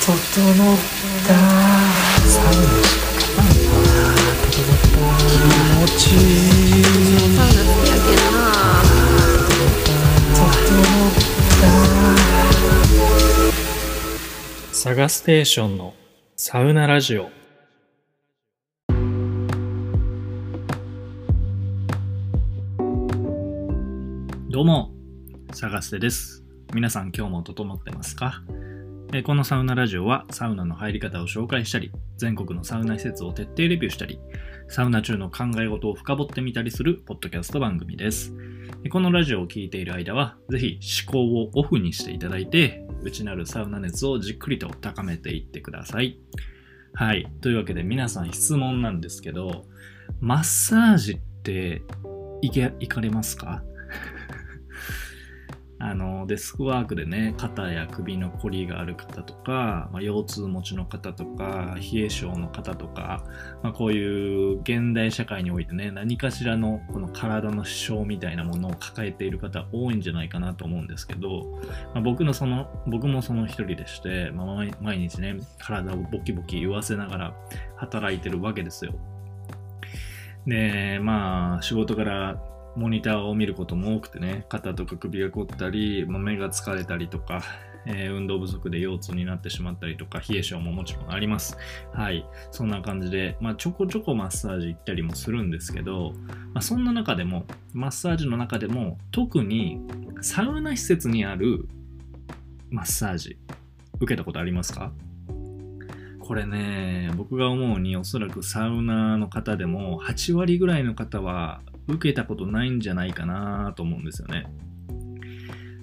整った。サウナ整った気持ち。いいサウナ好きやけんな整ったサガステーションのサウナラジオ。どうも、サガステです。皆さん今日も整ってますか？このサウナラジオはサウナの入り方を紹介したり、全国のサウナ施設を徹底レビューしたり、サウナ中の考え事を深掘ってみたりするポッドキャスト番組です。このラジオを聴いている間は、ぜひ思考をオフにしていただいて、内なるサウナ熱をじっくりと高めていってください。はい。というわけで皆さん質問なんですけど、マッサージって行け、行かれますか？あの、デスクワークでね、肩や首のこりがある方とか、まあ、腰痛持ちの方とか、冷え性の方とか、まあ、こういう現代社会においてね、何かしらのこの体の支障みたいなものを抱えている方多いんじゃないかなと思うんですけど、まあ、僕のその、僕もその一人でして、まあ、毎日ね、体をボキボキ言わせながら働いてるわけですよ。で、まあ、仕事からモニターを見ることも多くてね、肩とか首が凝ったり、ま目が疲れたりとか、えー運動不足で腰痛になってしまったりとか、冷え性ももちろんあります。はい。そんな感じで、まあ、ちょこちょこマッサージ行ったりもするんですけど、まあ、そんな中でも、マッサージの中でも、特にサウナ施設にあるマッサージ、受けたことありますか？これね、僕が思うにおそらくサウナの方でも8割ぐらいの方は受けたことないんじゃないかなと思うんですよね。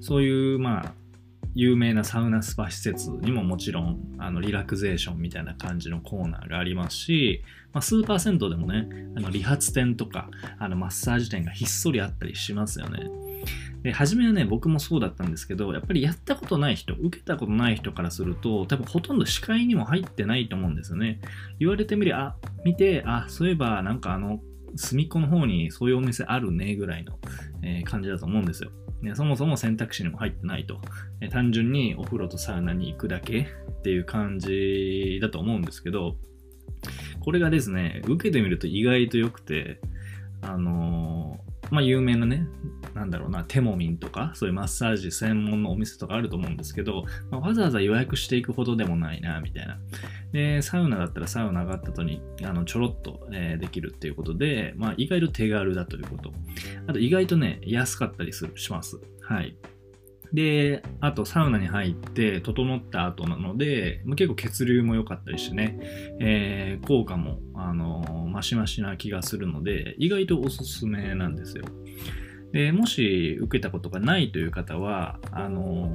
そういう、まあ、有名なサウナスパ施設にももちろんあのリラクゼーションみたいな感じのコーナーがありますし、まあ、スーパー銭湯でもねあの理髪店とかあのマッサージ店がひっそりあったりしますよね。で初めはね僕もそうだったんですけどやっぱりやったことない人受けたことない人からすると多分ほとんど視界にも入ってないと思うんですよね。言われてみりゃあ見てあそういえばなんかあの隅っこの方にそういうお店あるねぐらいの、えー感じだと思うんですよ。ね、そもそも選択肢にも入ってないと、え単純にお風呂とサウナに行くだけっていう感じだと思うんですけど、これがですね、受けてみると意外と良くて、あのーまあ有名なね、なんだろうな、テモミンとか、そういうマッサージ専門のお店とかあると思うんですけど、まあわざわざ予約していくほどでもないな、みたいな。で、サウナだったらサウナがあった後にあのちょろっと、えーできるっていうことで、まあ、意外と手軽だということ。あと意外とね、安かったりするします。はい。で、あとサウナに入って整った後なので、ま結構血流も良かったりしてね、えー効果も、あのマシマシな気がするので、意外とおすすめなんですよ。でもし受けたことがないという方は、あの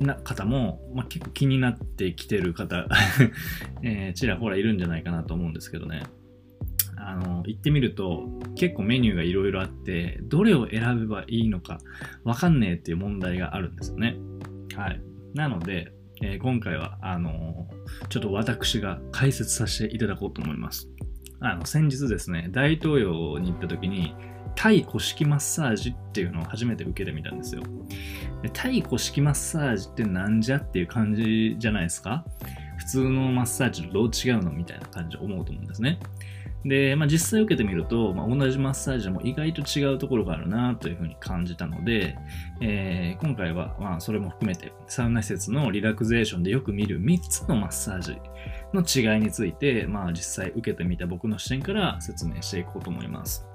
な方も、まあ、結構気になってきてる方、えーちらほらいるんじゃないかなと思うんですけどね。あの行ってみると結構メニューがいろいろあってどれを選べばいいのかわかんねえっていう問題があるんですよね。はい。なので、えー今回はあのーちょっと私が解説させていただこうと思います。あの先日ですね大東洋に行った時にタイ古式マッサージっていうのを初めて受けてみたんですよ。でタイ古式マッサージってなんじゃっていう感じじゃないですか？普通のマッサージとどう違うの？みたいな感じで思うと思うんですね。で、まあ、実際受けてみると、まあ、同じマッサージでも意外と違うところがあるなというふうに感じたので、えー今回は、まあ、それも含めてサウナ施設のリラクゼーションでよく見る3つのマッサージの違いについて、まあ、実際受けてみた僕の視点から説明していこうと思います。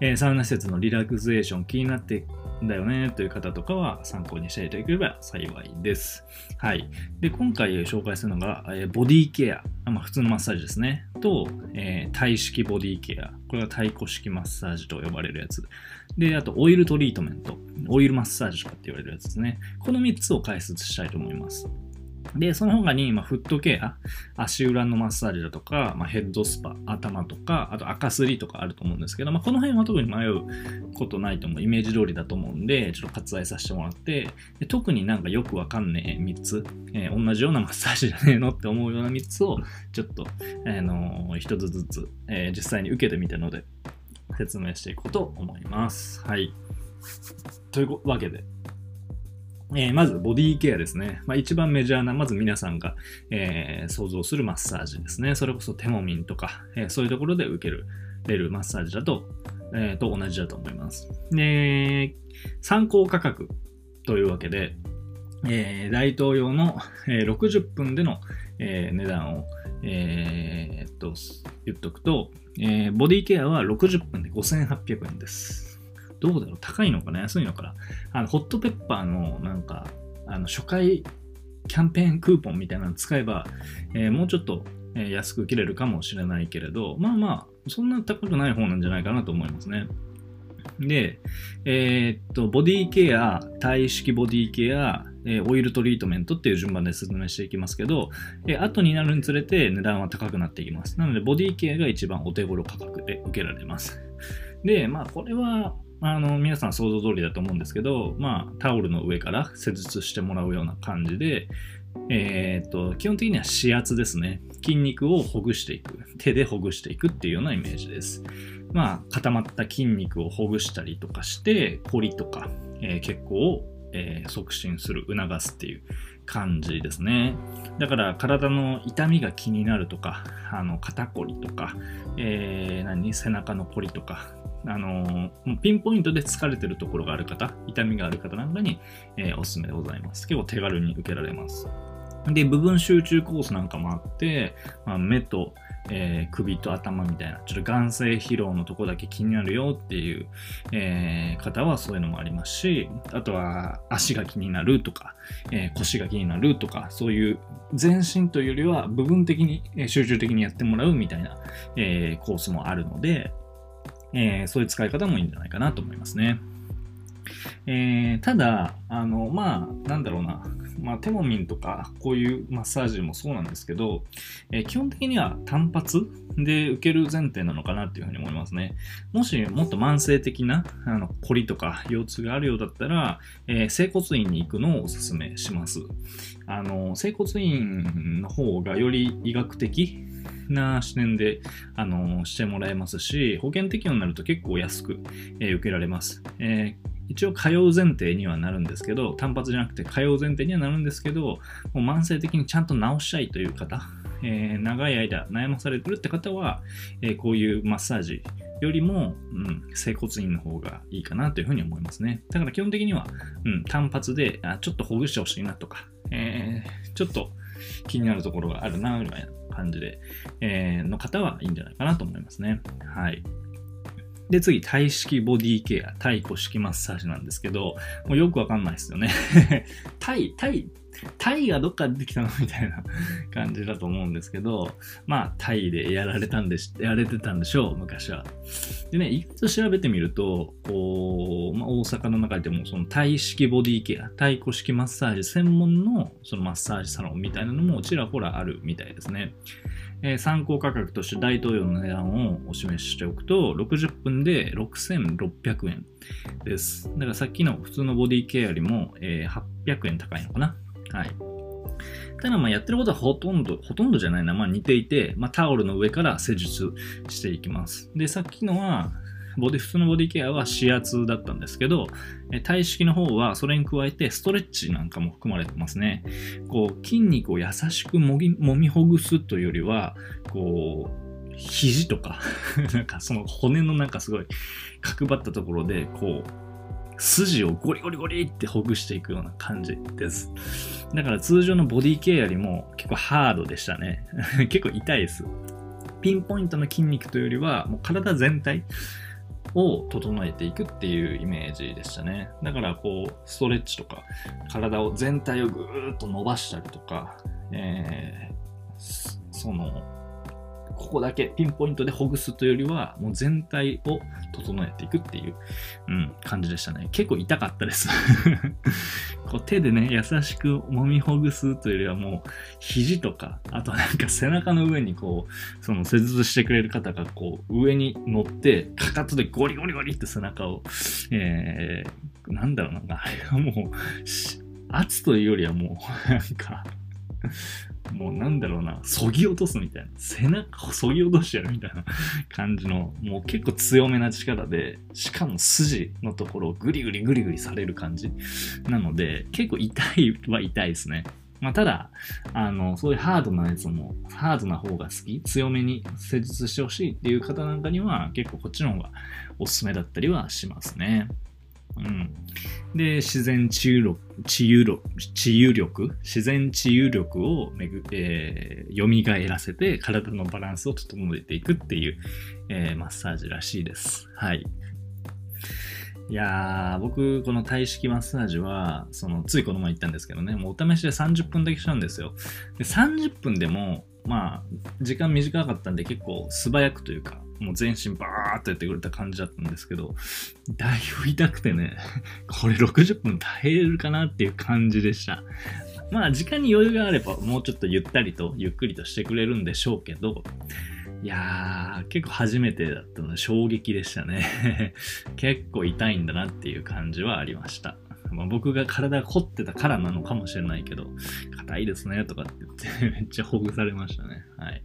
えーサウナ施設のリラクゼーション気になってんだよねという方とかは参考にしていただければ幸いです。はい。で、今回紹介するのが、えボディケア、まあ、普通のマッサージですね。と、えータイ式ボディケア。これが太鼓式マッサージと呼ばれるやつ。で、あと、オイルトリートメント。オイルマッサージとかって言われるやつですね。この3つを解説したいと思います。で、その他に、まあ、フットケア、足裏のマッサージだとか、まあ、ヘッドスパ、頭とか、あと赤すりとかあると思うんですけど、まあ、この辺は特に迷うことないと思う。イメージ通りだと思うんで、ちょっと割愛させてもらって、で特になんかよくわかんねえ3つ、えー同じようなマッサージじゃねえのって思うような3つを、ちょっと、あのー一つずつ、えー実際に受けてみたので、説明していこうと思います。はい。というわけで、えーまず、ボディケアですね。まあ、一番メジャーな、まず皆さんが、えー想像するマッサージですね。それこそテモミンとか、えーそういうところで受ける、れるマッサージだと、えーと同じだと思います。で、参考価格というわけで、えー大統領の、えー60分での、えー値段を、えーっと、言っとくと、えーボディケアは60分で5800円です。どうだろう？高いのかな？安いのかな？あの、ホットペッパーのなんか、あの、初回キャンペーンクーポンみたいなの使えば、えーもうちょっと、えー安く受けれるかもしれないけれど、まあまあ、そんな高くない方なんじゃないかなと思いますね。で、えーっと、ボディケア、体式ボディケア、えオイルトリートメントっていう順番で説明していきますけど、えー後になるにつれて値段は高くなっていきます。なので、ボディケアが一番お手頃価格で受けられます。で、まあ、これは、あの、皆さん想像通りだと思うんですけど、まあ、タオルの上から施術してもらうような感じで、えーっと、基本的には指圧ですね。筋肉をほぐしていく。手でほぐしていくっていうようなイメージです。まあ、固まった筋肉をほぐしたりとかして、凝りとか、えー血行を、えー促進する、促すっていう感じですね。だから、体の痛みが気になるとか、あの、肩こりとか、えー何？背中のこりとか、あのーピンポイントで疲れてるところがある方、痛みがある方なんかに、えーおすすめでございます。結構手軽に受けられます。で、部分集中コースなんかもあって、まあ、目と、えー首と頭みたいな、ちょっと眼性疲労のとこだけ気になるよっていう、えー方はそういうのもありますし、あとは足が気になるとか、えー腰が気になるとか、そういう全身というよりは部分的に、え集中的にやってもらうみたいな、えコースもあるので、えーそういう使い方もいいんじゃないかなと思いますね。えーただ、あの、まあ、なんだろうな、まあ、テモミンとか、こういうマッサージもそうなんですけど、えー基本的には単発で受ける前提なのかなっていうふうに思いますね。もしもっと慢性的なあの凝りとか腰痛があるようだったら、えー整骨院に行くのをお勧めします。あの、整骨院の方がより医学的な視点で、あの、してもらえますし、保険適用になると結構安く、えー受けられます。えー一応通う前提にはなるんですけど、単発じゃなくて通う前提にはなるんですけど、もう慢性的にちゃんと治したいという方、えー長い間悩まされてるって方は、えーこういうマッサージよりも、うん、整骨院の方がいいかなというふうに思いますね。だから基本的には、うん、単発であちょっとほぐしてほしいなとか、えーちょっと気になるところがあるな、みたいな感じで、えーの方はいいんじゃないかなと思いますね。はい。で、次、体式ボディケア、体古式マッサージなんですけど、もうよくわかんないですよね。体、体、体がどっから出てきたの？みたいな感じだと思うんですけど、まあ、タイでやられたんでし、やられてたんでしょう、昔は。でね、意外と調べてみると、こう、まあ、大阪の中でも、その体式ボディケア、体古式マッサージ専門の、そのマッサージサロンみたいなのもちらほらあるみたいですね。えー参考価格として大統領の値段をお示ししておくと、60分で6600円です。だからさっきの普通のボディケアよりも、えー800円高いのかな。はい。ただまあやってることはほとんど、ほとんどじゃないな、まあ似ていて、まあタオルの上から施術していきます。で、さっきのは、ボディ、普通のボディケアは指圧だったんですけど、え体式の方はそれに加えてストレッチなんかも含まれてますね。こう、筋肉を優しくもぎ揉みほぐすというよりは、こう、肘とか、なんかその骨のなんかすごい角張ったところで、こう、筋をゴリゴリゴリってほぐしていくような感じです。だから通常のボディケアよりも結構ハードでしたね。結構痛いです。ピンポイントの筋肉というよりは、もう体全体を整えていくっていうイメージでしたね。だからこう、ストレッチとか、体を全体をぐーっと伸ばしたりとか、えーその、ここだけピンポイントでほぐすというよりは、もう全体を整えていくっていう、うん、感じでしたね。結構痛かったです。こう手でね、優しく揉みほぐすというよりはもう、肘とか、あとなんか背中の上にこう、その施術してくれる方がこう、上に乗って、かかとでゴリゴリゴリって背中を、えー、なんだろうな、あれはもう、圧というよりはもう、なんか、もうなんだろうな、そぎ落とすみたいな。背中をそぎ落としてやるみたいな感じの、もう結構強めな力で、しかも筋のところをグリグリグリグリされる感じ。なので、結構痛いは痛いですね。まあ、ただ、あの、そういうハードなやつも、ハードな方が好き、強めに施術してほしいっていう方なんかには、結構こっちの方がおすすめだったりはしますね。うん。で、自然治癒力、治癒力、治癒力、自然治癒力をめぐ、えー、蘇らせて体のバランスを整えていくっていう、えー、マッサージらしいです。はい。いやー、僕、この体式マッサージは、その、ついこの前行ったんですけどね、もうお試しで30分だけしたんですよ。で、30分でも、まあ、時間短かったんで結構素早くというか、もう全身バーっとやってくれた感じだったんですけど、だいぶ痛くてね、これ60分耐えれるかなっていう感じでした。まあ時間に余裕があればもうちょっとゆったりとゆっくりとしてくれるんでしょうけど、いやー、結構初めてだったので衝撃でしたね。結構痛いんだなっていう感じはありました。まあ、僕が体が凝ってたからなのかもしれないけど、硬いですねとかって言ってめっちゃほぐされましたね。はい。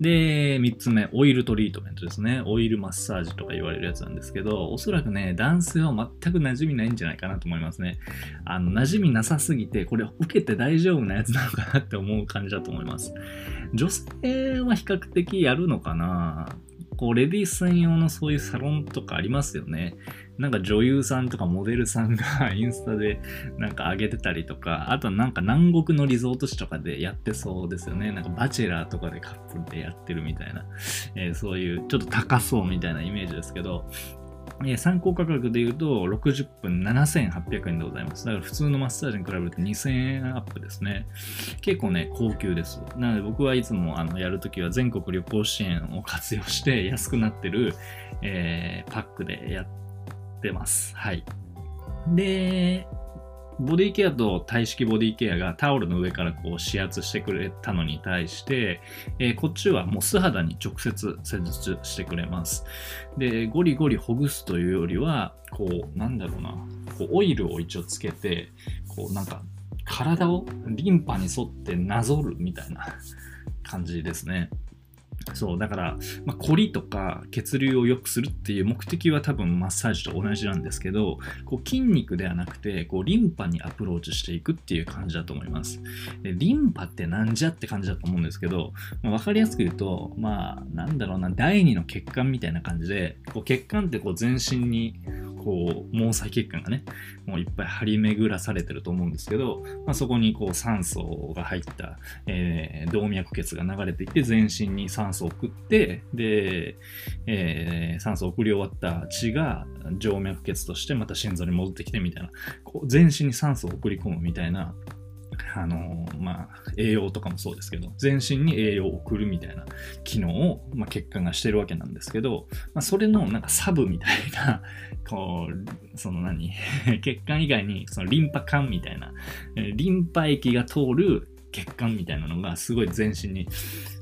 で、3つ目、オイルトリートメントですね。オイルマッサージとか言われるやつなんですけど、おそらくね、男性は全く馴染みないんじゃないかなと思いますね。あの、馴染みなさすぎて、これ受けて大丈夫なやつなのかなって思う感じだと思います。女性は比較的やるのかなこう、レディース専用のそういうサロンとかありますよね。なんか女優さんとかモデルさんが インスタでなんか上げてたりとか、あとなんか南国のリゾート地とかでやってそうですよね。なんかバチェラーとかでカップルでやってるみたいな、えー、そういうちょっと高そうみたいなイメージですけど、参考価格で言うと60分7800円でございます。だから普通のマッサージに比べると2000円アップですね。結構ね、高級です。なので僕はいつもあのやるときは全国旅行支援を活用して 安くなってる、えー、パックでやってます。はい。で、ボディケアと体式ボディケアがタオルの上からこう指圧してくれたのに対して、えー、こっちはもう素肌に直接施術してくれます。で、ゴリゴリほぐすというよりは、こう、なんだろうな、こうオイルを一応つけて、こうなんか体をリンパに沿ってなぞるみたいな感じですね。そう、だから、まあ、凝りとか血流を良くするっていう目的は多分マッサージと同じなんですけど、こう筋肉ではなくて、こうリンパにアプローチしていくっていう感じだと思います。でリンパってなんじゃって感じだと思うんですけど、まあ、分かりやすく言うと、まあ、なんだろうな、第二の血管みたいな感じで、こう血管ってこう全身にこう毛細血管がねもういっぱい張り巡らされてると思うんですけど、まあ、そこにこう酸素が入った、えー、動脈血が流れていって全身に酸素を送ってで、えー、酸素を送り終わった血が静脈血としてまた心臓に戻ってきてみたいなこう全身に酸素を送り込むみたいなあのまあ、栄養とかもそうですけど、全身に栄養を送るみたいな機能を、まあ、血管がしてるわけなんですけど、まあ、それのなんかサブみたいな、こう、その何、血管以外にそのリンパ管みたいな、リンパ液が通る血管みたいなのがすごい全身に、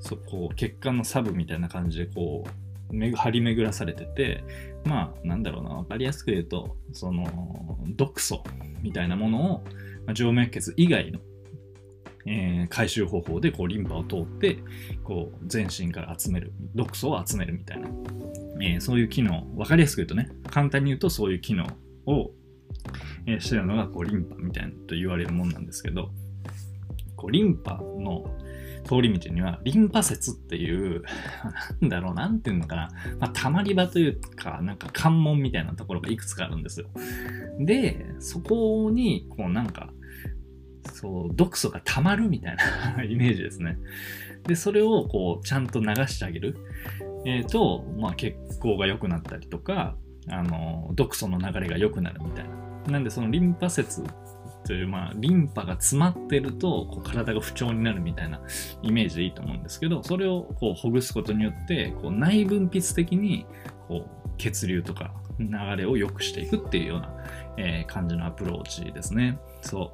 そこ血管のサブみたいな感じでこう、張り巡らされてて、まあ、なんだろうな、わかりやすく言うと、その、毒素みたいなものを、まあ、静脈血以外の、えー、回収方法でこうリンパを通ってこう全身から集める毒素を集めるみたいな、えー、そういう機能分かりやすく言うとね簡単に言うとそういう機能を、えー、してるのがこうリンパみたいなと言われるもんなんですけどこうリンパの通り道にはリンパ節っていう、なんだろう、なんていうのかな、まあ、たまり場というか、なんか関門みたいなところがいくつかあるんですよ。で、そこに、こうなんか、そう、毒素が溜まるみたいな イメージですね。で、それをこう、ちゃんと流してあげる。えー、と、まあ、血行が良くなったりとか、あの、毒素の流れが良くなるみたいな。なんで、そのリンパ節という、まあ、リンパが詰まってると、こう体が不調になるみたいなイメージでいいと思うんですけど、それをこうほぐすことによって、こう内分泌的にこう血流とか流れを良くしていくっていうような、えー、感じのアプローチですね。そ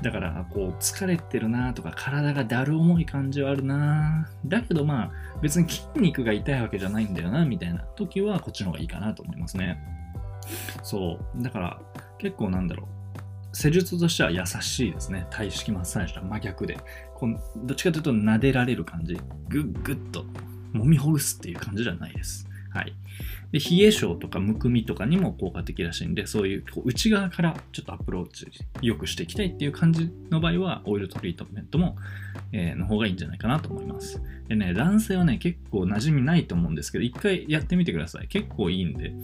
う。だから、こう、疲れてるなとか、体がだる重い感じはあるなだけどまあ、別に筋肉が痛いわけじゃないんだよな、みたいな時は、こっちの方がいいかなと思いますね。そう。だから、結構なんだろう。施術としては優しいですね。体式マッサージとは真逆で。このどっちかというと撫でられる感じ。ぐっぐっと揉みほぐすっていう感じじゃないです。はい。で、冷え性とかむくみとかにも効果的らしいんで、そういうこう内側からちょっとアプローチ良くしていきたいっていう感じの場合は、オイルトリートメントも、えーの方がいいんじゃないかなと思います。でね、男性はね、結構馴染みないと思うんですけど、一回やってみてください。結構いいんで、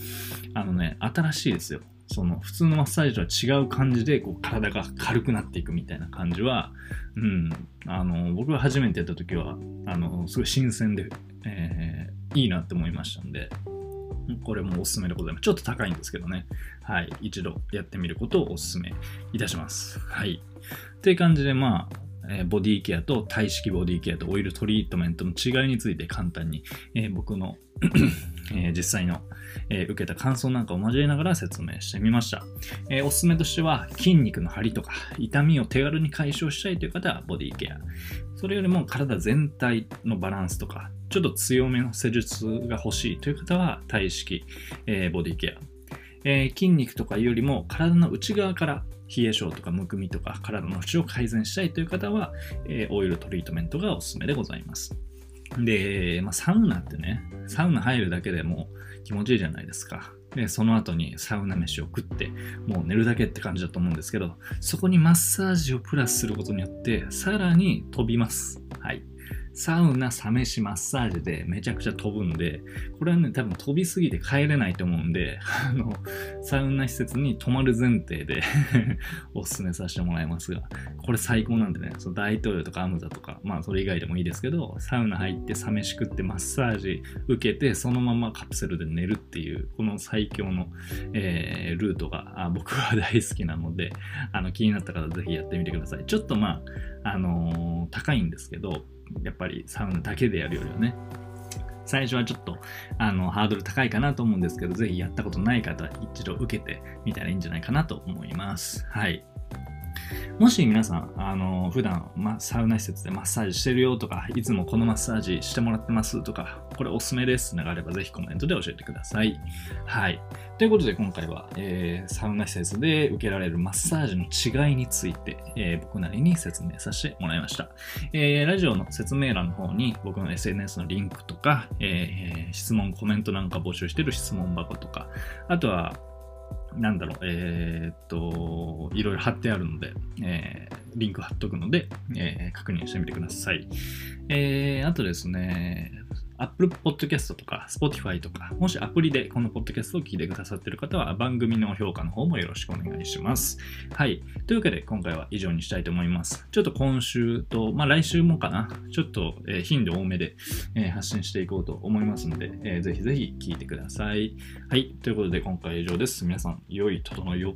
あのね、新しいですよ。その普通のマッサージとは違う感じでこう体が軽くなっていくみたいな感じは、うん、あの僕が初めてやった時はあのすごい新鮮で、えーいいなって思いましたんで、これもおすすめでございます。ちょっと高いんですけどね。はい。一度やってみることをおすすめいたします。はい。という感じで、まあ、ボディケアと体式ボディケアとオイルトリートメントの違いについて簡単に、え僕の、え実際の、え受けた感想なんかを交えながら説明してみました。えおすすめとしては筋肉の張りとか痛みを手軽に解消したいという方はボディケア。それよりも体全体のバランスとか、ちょっと強めの施術が欲しいという方は体式、えボディケア。えー筋肉とかよりも体の内側から冷え性とかむくみとか体の節を改善したいという方は、えーオイルトリートメントがおすすめでございます。で、まあ、サウナってね、サウナ入るだけでも気持ちいいじゃないですか。で、その後にサウナ飯を食って、もう寝るだけって感じだと思うんですけど、そこにマッサージをプラスすることによって、さらに飛びます。はい。サウナ、サ飯、マッサージでめちゃくちゃ飛ぶんで、これはね、多分飛びすぎて帰れないと思うんで、あの、サウナ施設に泊まる前提で おすすめさせてもらいますが、これ最高なんでね、その大統領とかアムザとか、まあそれ以外でもいいですけど、サウナ入ってサ飯食ってマッサージ受けて、そのままカプセルで寝るっていう、この最強の、えールートがあ僕は大好きなので、あの気になった方ぜひやってみてください。ちょっとまあ、あのー高いんですけど、やっぱりサウナだけでやるよりはね、最初はちょっとあのハードル高いかなと思うんですけど、ぜひやったことない方、一度受けてみたらいいんじゃないかなと思います。はい。もし皆さん、あの普段、ま、サウナ施設でマッサージしてるよとか、いつもこのマッサージしてもらってますとか、これおすすめですのがあれば、ぜひコメントで教えてください。はい。ということで、今回は、えーサウナ施設で受けられるマッサージの違いについて、えー僕なりに説明させてもらいました。えーラジオの説明欄の方に僕の SNS のリンクとか、えー質問、コメントなんか募集してる質問箱とか、あとは、なんだろう、えーっと、いろいろ貼ってあるので、えーリンク貼っとくので、えー確認してみてください。えーあとですね、Apple Podcast とか Spotify とか、もしアプリでこのポッドキャストを聞いてくださっている方は番組の評価の方もよろしくお願いします。はい。というわけで今回は以上にしたいと思います。ちょっと今週と、まあ来週もかな、ちょっと、え頻度多めで、え発信していこうと思いますので、えーぜひぜひ聞いてください。はい。ということで今回は以上です。皆さん、良い整いを。